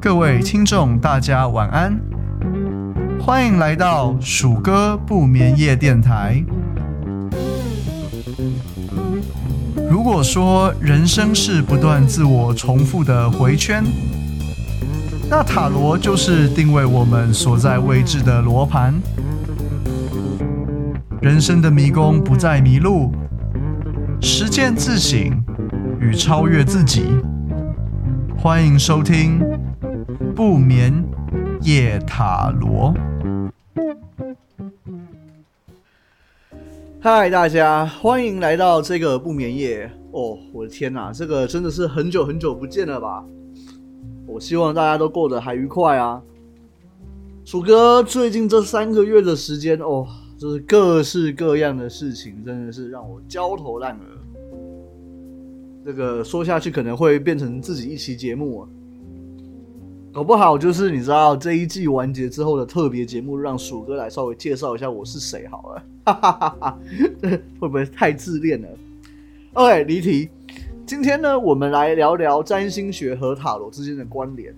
各位听众，大家晚安，欢迎来到鼠哥不眠夜电台。如果说人生是不断自我重复的回圈，那塔罗就是定位我们所在位置的罗盘。人生的迷宫不再迷路，见自省与超越自己。欢迎收听不眠夜塔罗。嗨，大家欢迎来到这个不眠夜哦！我的天哪，这个真的是很久很久不见了吧？我希望大家都过得还愉快啊。鼠哥最近这三个月的时间哦。就是各式各样的事情，真的是让我焦头烂额。这个说下去可能会变成自己一期节目啊，搞不好就是你知道这一季完结之后的特别节目，让鼠哥来稍微介绍一下我是谁好了。哈哈哈哈，会不会太自恋了？OK，离题。今天呢，我们来聊聊占星学和塔罗之间的关联。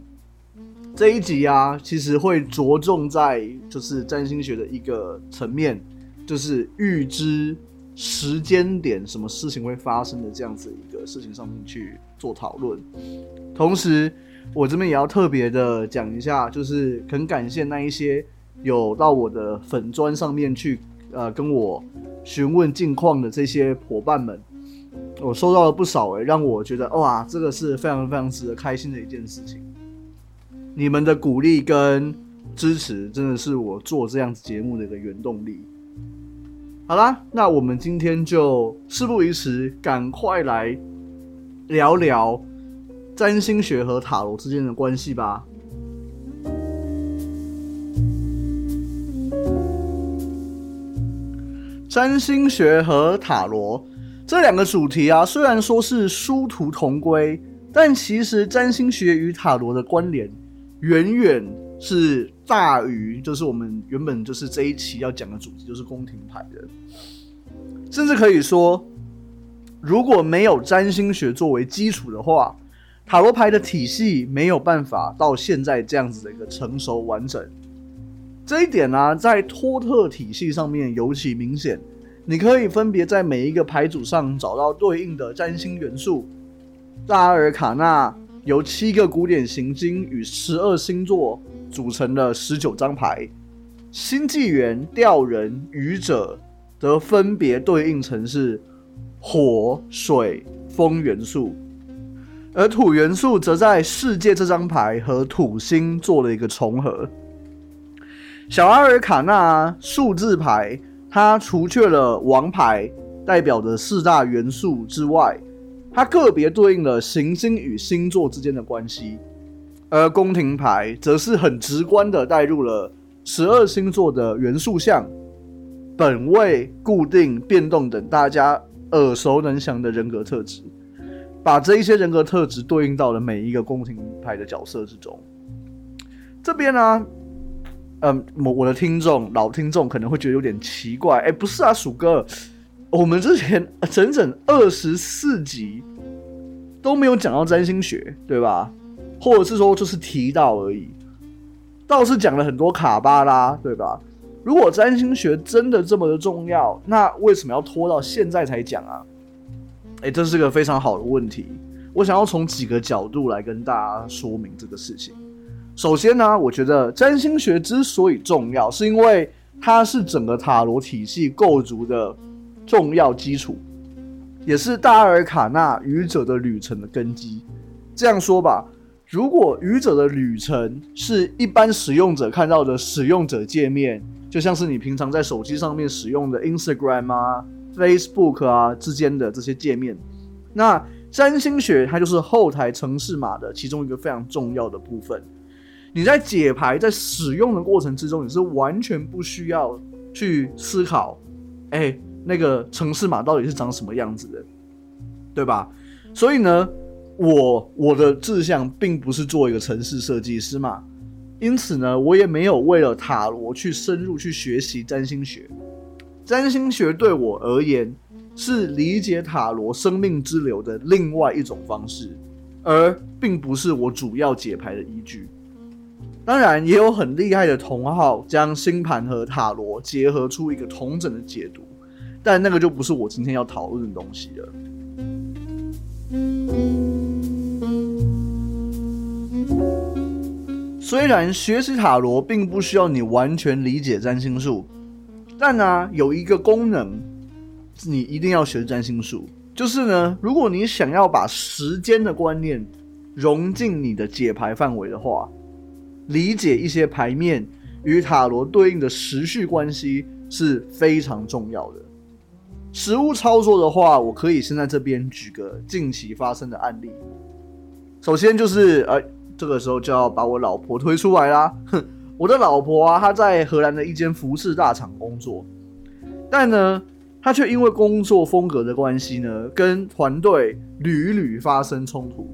这一集啊，其实会着重在就是占星学的一个层面，就是预知时间点什么事情会发生的这样子事情上面去做讨论。同时，我这边也要特别的讲一下，就是很感谢那一些有到我的粉砖上面去呃跟我询问近况的这些伙伴们，我收到了不少诶、让我觉得哇，这个是非常非常值得开心的一件事情。你们的鼓励跟支持，真的是我做这样子节目的一个原动力。好啦，那我们今天就事不宜迟，赶快来聊聊占星学和塔罗之间的关系吧。占星学和塔罗这两个主题啊，虽然说是殊途同归，但其实占星学与塔罗的关联。远远是大于，就是我们原本就是这一期要讲的主题，就是宫廷牌的。甚至可以说，如果没有占星学作为基础的话，塔罗牌的体系没有办法到现在这样子的一个成熟完整。这一点呢、在托特体系上面尤其明显。你可以分别在每一个牌组上找到对应的占星元素，大阿尔卡纳。由七个古典行星与十二星座组成的十九张牌，星际元、吊人、愚者则分别对应成是火、水、风元素，而土元素则在世界这张牌和土星做了一个重合。小阿尔卡纳数字牌，它除却了王牌代表的四大元素之外，它个别对应了行星与星座之间的关系，而宫廷牌则是很直观的带入了十二星座的元素象、本位、固定、变动等大家耳熟能详的人格特质，把这一些人格特质对应到了每一个宫廷牌的角色之中。这边呢、嗯，我我的听众老听众可能会觉得有点奇怪，哎，不是啊，鼠哥。我们之前整整二十四集都没有讲到占星学，对吧？或者是说就是提到而已，倒是讲了很多卡巴拉，对吧？如果占星学真的这么的重要，那为什么要拖到现在才讲啊？诶，这是个非常好的问题。我想要从几个角度来跟大家说明这个事情。首先呢，我觉得占星学之所以重要，是因为它是整个塔罗体系构筑的。重要基础，也是大阿尔卡纳愚者的旅程的根基。这样说吧，如果愚者的旅程是一般使用者看到的使用者界面，就像是你平常在手机上面使用的 Instagram 啊、Facebook 啊之间的这些界面，那占星学它就是后台城市码的其中一个非常重要的部分。你在解牌在使用的过程之中，你是完全不需要去思考，哎、那个城市码到底是长什么样子的，对吧？所以呢，我我的志向并不是做一个城市设计师嘛，因此呢，我也没有为了塔罗去深入去学习占星学。占星学对我而言，是理解塔罗生命之流的另外一种方式，而并不是我主要解牌的依据。当然，也有很厉害的同好将星盘和塔罗结合出一个同整的解读，但那个就不是我今天要讨论的东西了。虽然学习塔罗并不需要你完全理解占星术，但呢、有一个功能，你一定要学占星术，就是呢，如果你想要把时间的观念融进你的解牌范围的话，理解一些牌面与塔罗对应的时序关系是非常重要的。实物操作的话，我可以先在这边举个近期发生的案例。首先就是，呃。这个时候就要把我老婆推出来啦。哼，我的老婆啊，她在荷兰的一间服饰大厂工作，但呢，她却因为工作风格的关系呢，跟团队屡屡发生冲突。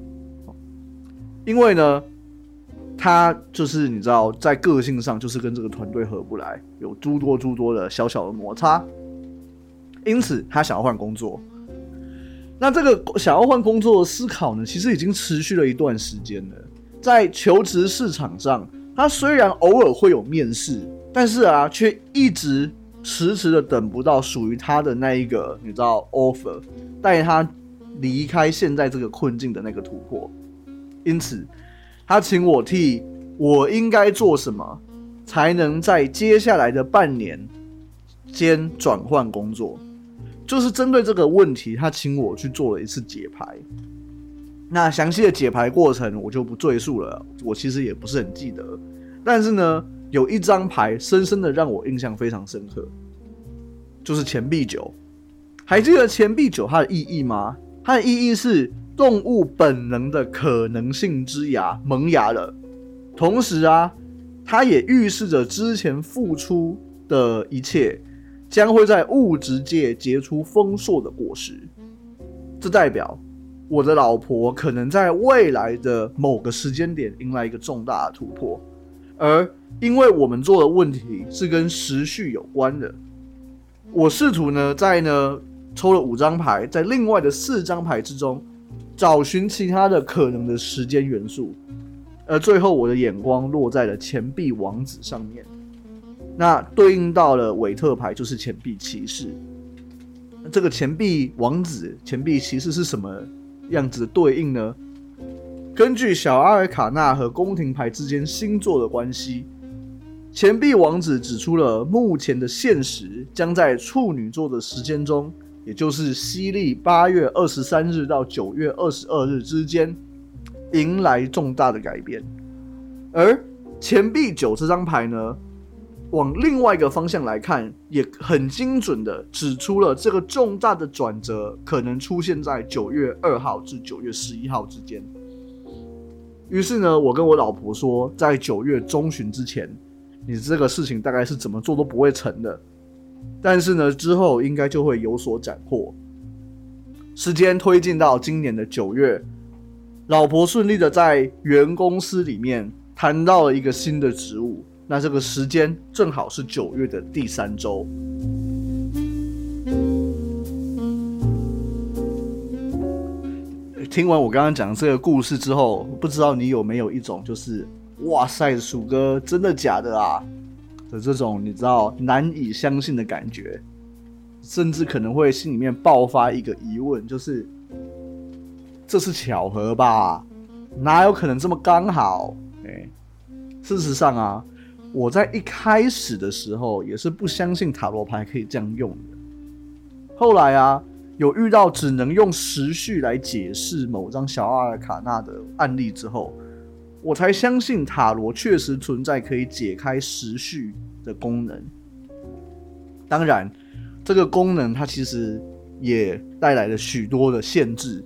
因为呢，她就是你知道，在个性上就是跟这个团队合不来，有诸多诸多的小小的摩擦，因此她想要换工作。那这个想要换工作的思考呢，其实已经持续了一段时间了。在求职市场上，他虽然偶尔会有面试，但是啊，却一直迟迟的等不到属于他的那一个，你知道，offer，带他离开现在这个困境的那个突破。因此，他请我替我应该做什么，才能在接下来的半年间转换工作，就是针对这个问题，他请我去做了一次解牌。那详细的解牌过程我就不赘述了，我其实也不是很记得。但是呢，有一张牌深深的让我印象非常深刻，就是钱币九。还记得钱币九它的意义吗？它的意义是动物本能的可能性之芽萌芽了，同时啊，它也预示着之前付出的一切将会在物质界结出丰硕的果实。这代表。我的老婆可能在未来的某个时间点迎来一个重大的突破，而因为我们做的问题是跟时序有关的，我试图呢在呢抽了五张牌，在另外的四张牌之中找寻其他的可能的时间元素，而最后我的眼光落在了钱币王子上面，那对应到了韦特牌就是钱币骑士，这个钱币王子、钱币骑士是什么样子的对应呢？根据小阿尔卡纳和宫廷牌之间星座的关系，钱币王子指出了目前的现实将在处女座的时间中，也就是西历八月二十三日到九月二十二日之间，迎来重大的改变。而钱币九这张牌呢，往另外一个方向来看，也很精准的指出了这个重大的转折可能出现在九月二号至九月十一号之间。于是呢，我跟我老婆说，在九月中旬之前，你这个事情大概是怎么做都不会成的。但是呢，之后应该就会有所斩获。时间推进到今年的九月，老婆顺利的在原公司里面谈到了一个新的职务。那这个时间正好是九月的第三周。听完我刚刚讲这个故事之后，不知道你有没有一种就是“哇塞，鼠哥，真的假的啊”的这种你知道难以相信的感觉，甚至可能会心里面爆发一个疑问，就是这是巧合吧？哪有可能这么刚好？哎，事实上啊。我在一开始的时候也是不相信塔罗牌可以这样用的。后来啊，有遇到只能用时序来解释某张小阿尔卡纳的案例之后，我才相信塔罗确实存在可以解开时序的功能。当然，这个功能它其实也带来了许多的限制。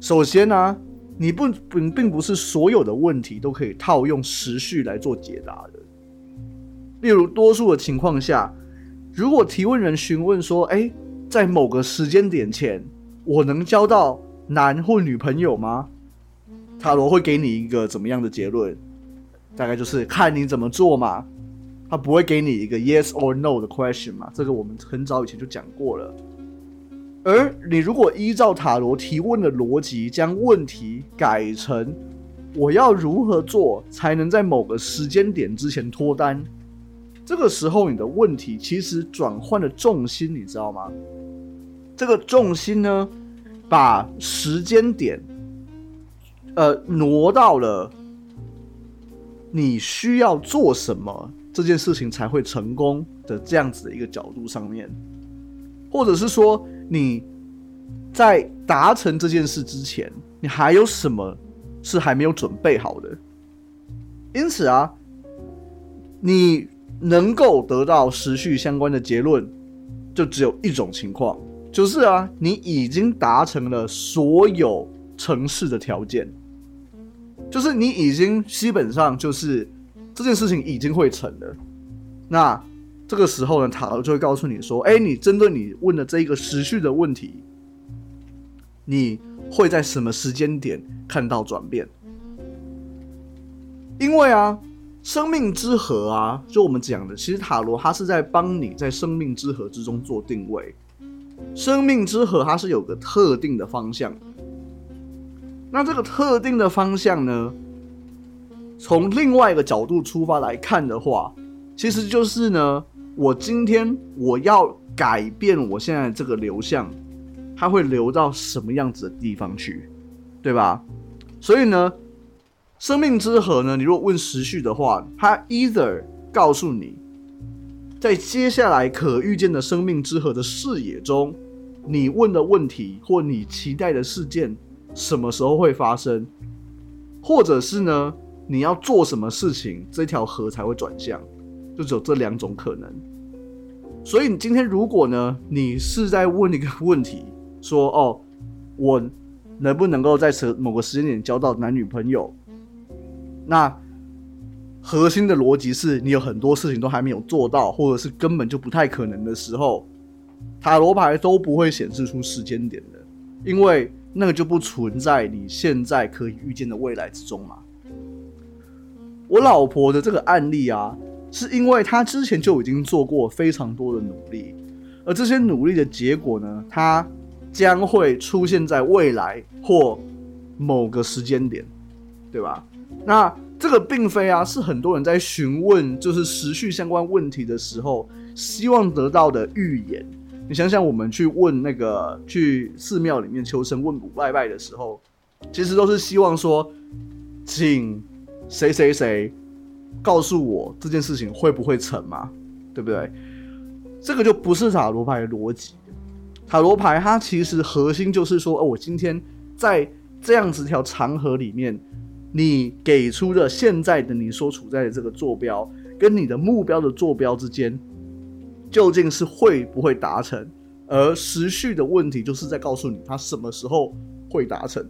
首先呢、你不并并不是所有的问题都可以套用时序来做解答的。例如，多数的情况下，如果提问人询问说：“哎，在某个时间点前，我能交到男或女朋友吗？”塔罗会给你一个怎么样的结论？大概就是看你怎么做嘛。他不会给你一个 yes or no 的 question 嘛。这个我们很早以前就讲过了。而你如果依照塔罗提问的逻辑，将问题改成我要如何做才能在某个时间点之前脱单，这个时候你的问题其实转换了重心，你知道吗？这个重心呢，把时间点，呃，挪到了你需要做什么这件事情才会成功的这样子的一个角度上面，或者是说。你在达成这件事之前，你还有什么是还没有准备好的？因此啊，你能够得到时序相关的结论，就只有一种情况，就是啊，你已经达成了所有成事的条件，就是你已经基本上就是这件事情已经会成了。那。这个时候呢，塔罗就会告诉你说：“哎，你针对你问的这一个时序的问题，你会在什么时间点看到转变？因为啊，生命之河啊，就我们讲的，其实塔罗它是在帮你在生命之河之中做定位。生命之河它是有个特定的方向，那这个特定的方向呢，从另外一个角度出发来看的话，其实就是呢。”我今天我要改变我现在这个流向，它会流到什么样子的地方去，对吧？所以呢，生命之河呢，你如果问时序的话，它 either 告诉你，在接下来可预见的生命之河的视野中，你问的问题或你期待的事件什么时候会发生，或者是呢，你要做什么事情，这条河才会转向。就只有这两种可能，所以你今天如果呢，你是在问一个问题，说哦，我能不能够在某个时间点交到男女朋友？那核心的逻辑是你有很多事情都还没有做到，或者是根本就不太可能的时候，塔罗牌都不会显示出时间点的，因为那个就不存在你现在可以预见的未来之中嘛。我老婆的这个案例啊。是因为他之前就已经做过非常多的努力，而这些努力的结果呢，它将会出现在未来或某个时间点，对吧？那这个并非啊，是很多人在询问就是时序相关问题的时候，希望得到的预言。你想想，我们去问那个去寺庙里面求神问卜拜拜的时候，其实都是希望说，请谁谁谁。告诉我这件事情会不会成嘛？对不对？这个就不是塔罗牌的逻辑。塔罗牌它其实核心就是说，哦，我今天在这样子条长河里面，你给出的现在的你所处在的这个坐标，跟你的目标的坐标之间，究竟是会不会达成？而时序的问题就是在告诉你，它什么时候会达成。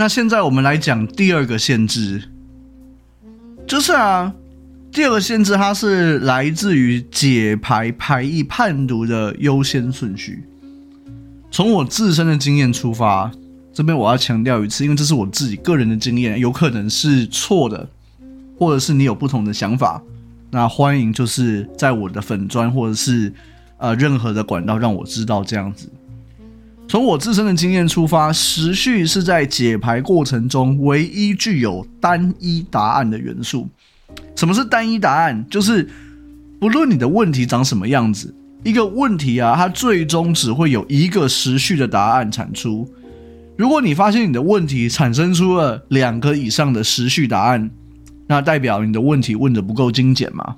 那现在我们来讲第二个限制，就是啊，第二个限制它是来自于解牌牌意判读的优先顺序。从我自身的经验出发，这边我要强调一次，因为这是我自己个人的经验，有可能是错的，或者是你有不同的想法，那欢迎就是在我的粉砖或者是呃任何的管道让我知道这样子。从我自身的经验出发，时序是在解牌过程中唯一具有单一答案的元素。什么是单一答案？就是不论你的问题长什么样子，一个问题啊，它最终只会有一个时序的答案产出。如果你发现你的问题产生出了两个以上的时序答案，那代表你的问题问的不够精简嘛。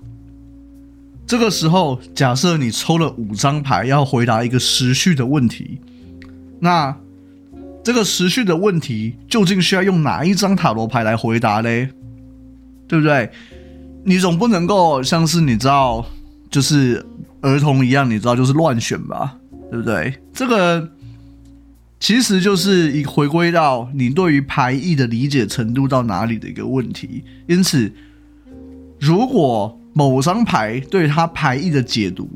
这个时候，假设你抽了五张牌要回答一个时序的问题。那这个时序的问题究竟需要用哪一张塔罗牌来回答嘞？对不对？你总不能够像是你知道，就是儿童一样，你知道就是乱选吧？对不对？这个其实就是一回归到你对于牌意的理解程度到哪里的一个问题。因此，如果某张牌对它牌意的解读，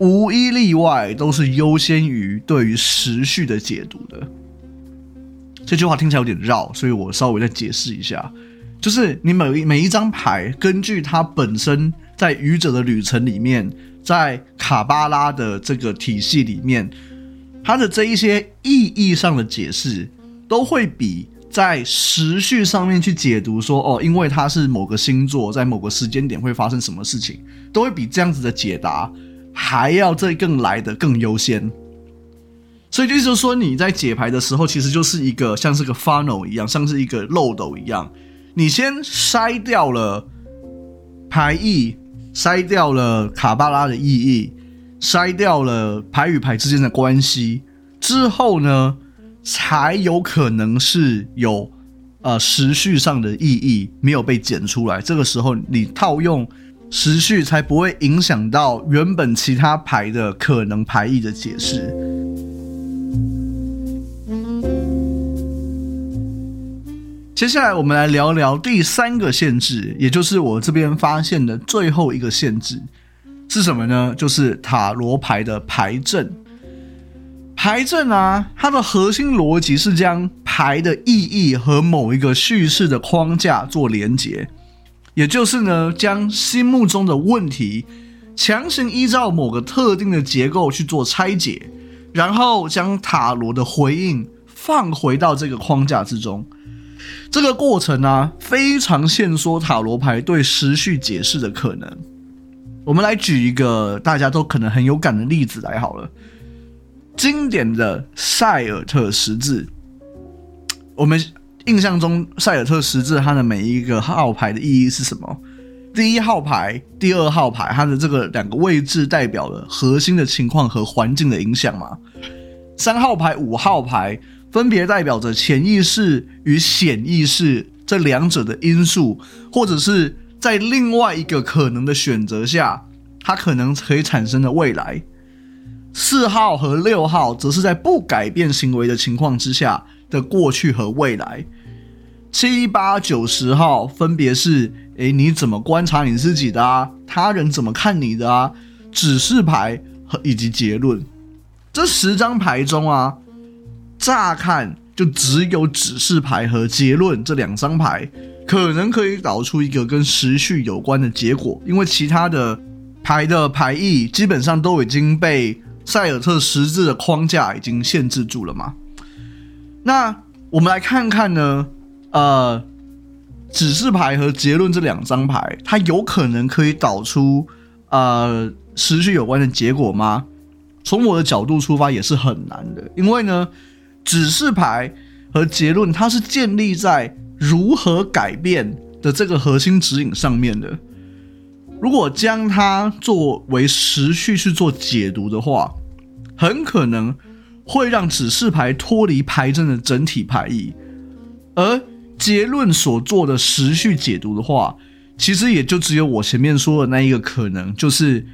无一例外都是优先于对于时序的解读的。这句话听起来有点绕，所以我稍微再解释一下。就是你每每一张牌，根据它本身在愚者的旅程里面，在卡巴拉的这个体系里面，它的这一些意义上的解释，都会比在时序上面去解读说，哦，因为它是某个星座，在某个时间点会发生什么事情，都会比这样子的解答还要再更来的更优先。所以就是说，你在解牌的时候，其实就是一个像是个 funnel 一样，像是一个漏斗一样。你先筛掉了牌意，筛掉了卡巴拉的意义，筛掉了牌与牌之间的关系之后呢，才有可能是有呃时序上的意义没有被剪出来。这个时候你套用时序，才不会影响到原本其他牌的可能牌意的解释。接下来我们来聊聊第三个限制，也就是我这边发现的最后一个限制是什么呢？就是塔罗牌的牌阵。牌阵啊，它的核心逻辑是将牌的意义和某一个叙事的框架做连结，也就是呢，将心目中的问题强行依照某个特定的结构去做拆解，然后将塔罗的回应放回到这个框架之中。这个过程呢、非常限缩塔罗牌对时序解释的可能。我们来举一个大家都可能很有感的例子来好了，经典的塞尔特十字。我们印象中塞尔特十字它的每一个号牌的意义是什么？第一号牌、第二号牌，它的这个两个位置代表了核心的情况和环境的影响嘛？三号牌、五号牌。分别代表着潜意识与显意识这两者的因素，或者是在另外一个可能的选择下，它可能可以产生的未来。四号和六号则是在不改变行为的情况之下的过去和未来。七八九十号分别是：诶，你怎么观察你自己的啊？他人怎么看你的啊？指示牌和以及结论。这十张牌中啊。乍看就只有指示牌和结论这两张牌，可能可以导出一个跟时序有关的结果，因为其他的牌的牌意基本上都已经被塞尔特十字的框架已经限制住了嘛。那我们来看看呢，呃，指示牌和结论这两张牌，它有可能可以导出呃时序有关的结果吗？从我的角度出发也是很难的，因为呢。指示牌和结论，它是建立在如何改变的这个核心指引上面的。如果将它作为时序去做解读的话，很可能会让指示牌脱离牌阵的整体牌意，而结论所做的时序解读的话，其实也就只有我前面说的那一个可能，就是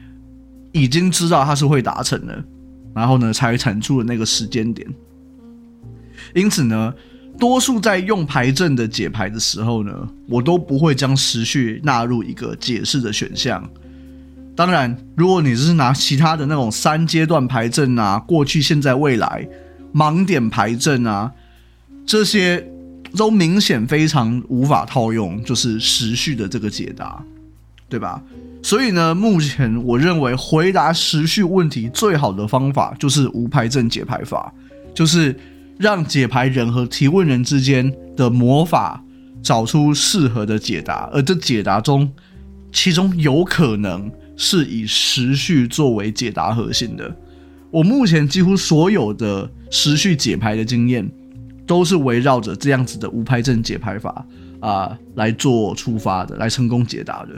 已经知道它是会达成的，然后呢，才产出的那个时间点。因此呢，多数在用牌阵的解牌的时候呢，我都不会将时序纳入一个解释的选项。当然，如果你是拿其他的那种三阶段牌阵啊，过去、现在、未来、盲点牌阵啊，这些都明显非常无法套用，就是时序的这个解答，对吧？所以呢，目前我认为回答时序问题最好的方法就是无牌阵解牌法，就是。让解牌人和提问人之间的魔法找出适合的解答，而这解答中，其中有可能是以时序作为解答核心的。我目前几乎所有的时序解牌的经验，都是围绕着这样子的无牌阵解牌法啊、呃、来做出发的，来成功解答的。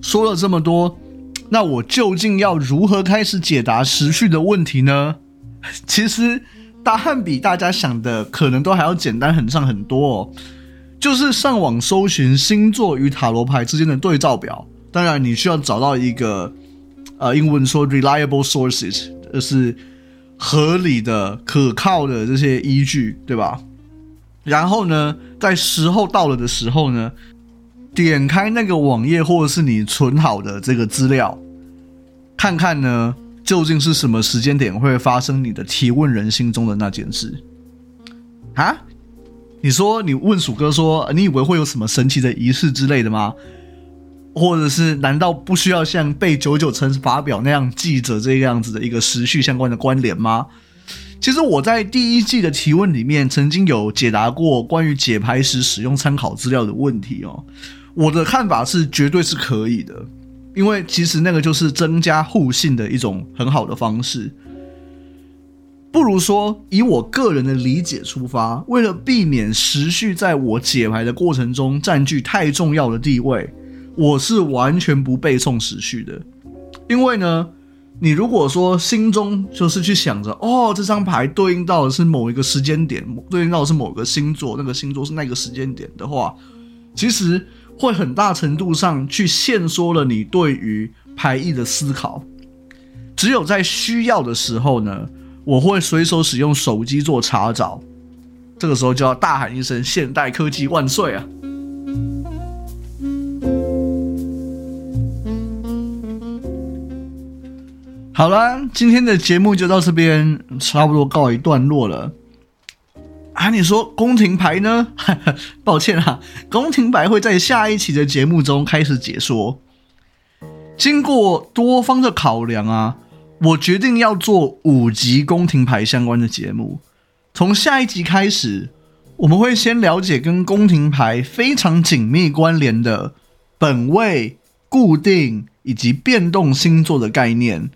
说了这么多。那我究竟要如何开始解答时序的问题呢？其实答案比大家想的可能都还要简单很上很多哦。就是上网搜寻星座与塔罗牌之间的对照表。当然，你需要找到一个呃，英文说 reliable sources，就是合理的、可靠的这些依据，对吧？然后呢，在时候到了的时候呢，点开那个网页或者是你存好的这个资料。看看呢，究竟是什么时间点会发生你的提问人心中的那件事？啊？你说你问鼠哥说，你以为会有什么神奇的仪式之类的吗？或者是难道不需要像背九九乘法表那样记着这个样子的一个时序相关的关联吗？其实我在第一季的提问里面曾经有解答过关于解牌时使用参考资料的问题哦。我的看法是绝对是可以的，因为其实那个就是增加互信的一种很好的方式。不如说以我个人的理解出发，为了避免时序在我解牌的过程中占据太重要的地位。我是完全不背诵时序的，因为呢，你如果说心中就是去想着，哦，这张牌对应到的是某一个时间点，对应到的是某个星座，那个星座是那个时间点的话，其实会很大程度上去限缩了你对于牌意的思考。只有在需要的时候呢，我会随手使用手机做查找，这个时候就要大喊一声“现代科技万岁”啊！好了，今天的节目就到这边，差不多告一段落了。啊，你说宫廷牌呢？抱歉啊，宫廷牌会在下一期的节目中开始解说。经过多方的考量啊，我决定要做五集宫廷牌相关的节目。从下一集开始，我们会先了解跟宫廷牌非常紧密关联的本位、固定以及变动星座的概念。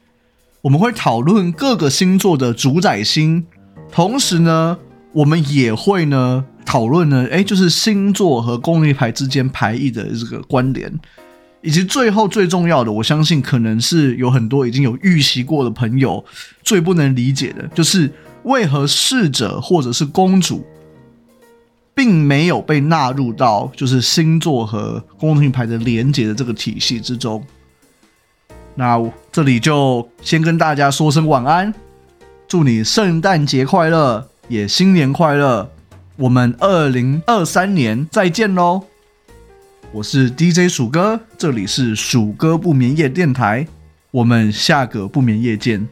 我们会讨论各个星座的主宰星，同时呢，我们也会呢讨论呢，哎，就是星座和宫廷牌之间牌意的这个关联，以及最后最重要的，我相信可能是有很多已经有预习过的朋友最不能理解的，就是为何侍者或者是公主，并没有被纳入到就是星座和宫廷牌的连接的这个体系之中。那这里就先跟大家说声晚安，祝你圣诞节快乐，也新年快乐。我们二零二三年再见喽！我是 DJ 鼠哥，这里是鼠哥不眠夜电台，我们下个不眠夜见。